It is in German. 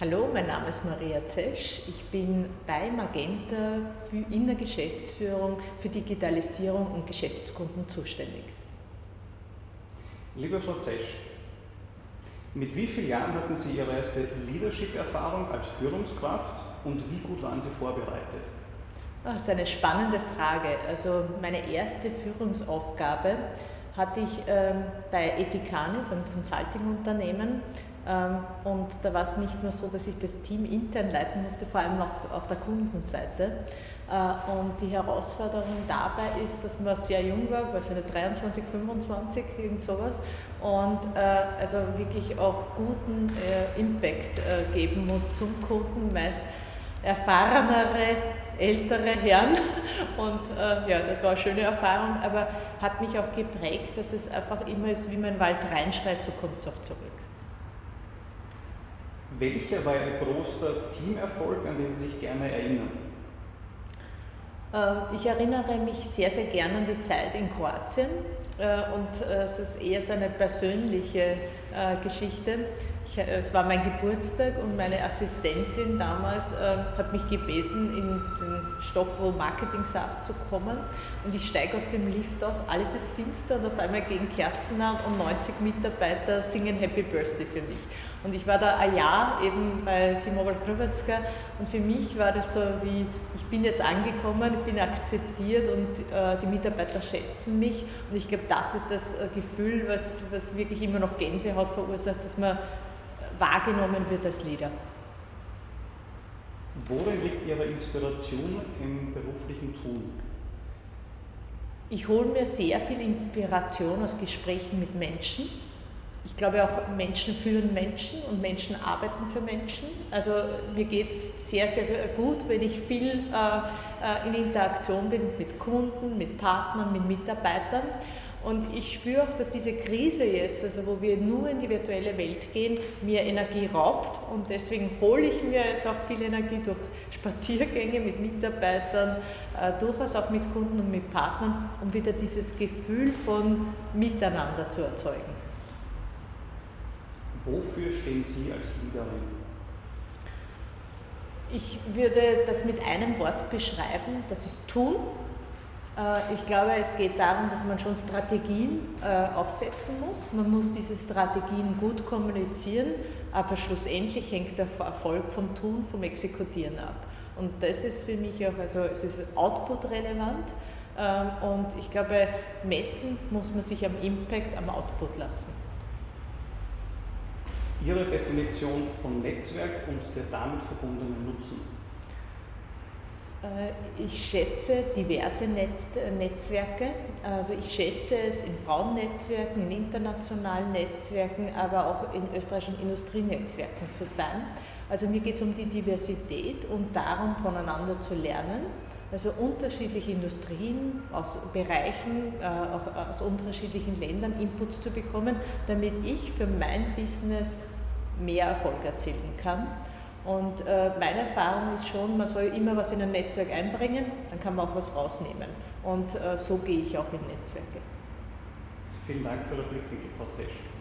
Hallo, mein Name ist Maria Zesch. Ich bin bei Magenta in der Geschäftsführung für Digitalisierung und Geschäftskunden zuständig. Liebe Frau Zesch, mit wie vielen Jahren hatten Sie Ihre erste Leadership-Erfahrung als Führungskraft und wie gut waren Sie vorbereitet? Ah, das ist eine spannende Frage. Also meine erste Führungsaufgabe hatte ich ähm, bei Ethikanis, einem Consulting-Unternehmen. Ähm, und da war es nicht nur so, dass ich das Team intern leiten musste, vor allem auch auf der Kundenseite. Äh, und die Herausforderung dabei ist, dass man sehr jung war, weiß nicht, 23, 25, irgend sowas, und äh, also wirklich auch guten äh, Impact äh, geben muss zum Kunden, meist erfahrenere, ältere Herren. Und äh, ja, das war eine schöne Erfahrung, aber hat mich auch geprägt, dass es einfach immer ist, wie man in Wald reinschreit, so kommt es auch zurück. Welcher war Ihr größter Teamerfolg, an den Sie sich gerne erinnern? Ähm, ich erinnere mich sehr, sehr gerne an die Zeit in Kroatien äh, und äh, es ist eher so eine persönliche äh, Geschichte. Ich, es war mein Geburtstag und meine Assistentin damals hat mich gebeten, in den Stock, wo Marketing saß, zu kommen. Und ich steige aus dem Lift aus, alles ist finster und auf einmal gehen Kerzen an und 90 Mitarbeiter singen Happy Birthday für mich. Und ich war da ein Jahr eben bei T-Mobile Krywetska und für mich war das so wie, ich bin jetzt angekommen, ich bin akzeptiert und äh, die Mitarbeiter schätzen mich. Und ich glaube, das ist das äh, Gefühl, was, was wirklich immer noch Gänsehaut verursacht, dass man wahrgenommen wird als Leader. Worin liegt Ihre Inspiration im beruflichen Tun? Ich hole mir sehr viel Inspiration aus Gesprächen mit Menschen ich glaube auch, Menschen führen Menschen und Menschen arbeiten für Menschen. Also mir geht es sehr, sehr gut, wenn ich viel äh, äh, in Interaktion bin mit Kunden, mit Partnern, mit Mitarbeitern. Und ich spüre auch, dass diese Krise jetzt, also wo wir nur in die virtuelle Welt gehen, mir Energie raubt. Und deswegen hole ich mir jetzt auch viel Energie durch Spaziergänge mit Mitarbeitern, äh, durchaus auch mit Kunden und mit Partnern, um wieder dieses Gefühl von Miteinander zu erzeugen. Wofür stehen Sie als Leaderin? Ich würde das mit einem Wort beschreiben, das ist tun. Äh, ich glaube, es geht darum, dass man schon Strategien äh, aufsetzen muss. Man muss diese Strategien gut kommunizieren, aber schlussendlich hängt der Erfolg vom Tun, vom Exekutieren ab. Und das ist für mich auch, also es ist output-relevant ähm, und ich glaube, messen muss man sich am Impact, am Output lassen. Ihre Definition von Netzwerk und der damit verbundenen Nutzen? Äh, ich schätze diverse Netzwerke. Also ich schätze es in Frauennetzwerken, in internationalen Netzwerken, aber auch in österreichischen Industrienetzwerken zu sein. Also mir geht es um die Diversität und darum, voneinander zu lernen. Also unterschiedliche Industrien aus Bereichen, äh, auch aus unterschiedlichen Ländern Inputs zu bekommen, damit ich für mein Business mehr Erfolg erzielen kann. Und äh, meine Erfahrung ist schon, man soll immer was in ein Netzwerk einbringen, dann kann man auch was rausnehmen. Und äh, so gehe ich auch in Netzwerke. Vielen Dank für den Blickwinkel, Frau Zesch.